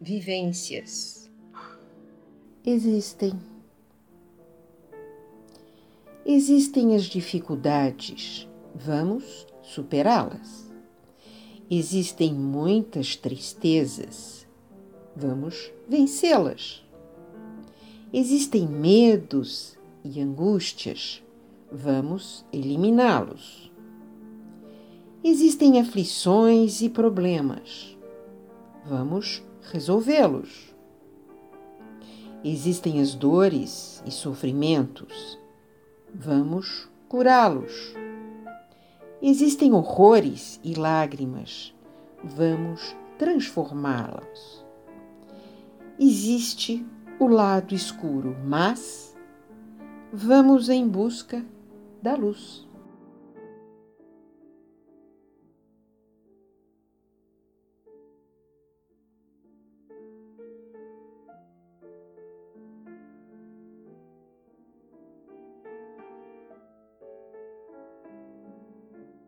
vivências. Existem. Existem as dificuldades, vamos superá-las. Existem muitas tristezas, vamos vencê-las. Existem medos e angústias, vamos eliminá-los. Existem aflições e problemas, vamos resolvê-los. Existem as dores e sofrimentos, vamos curá-los. Existem horrores e lágrimas, vamos transformá-los. Existe o lado escuro, mas vamos em busca da luz.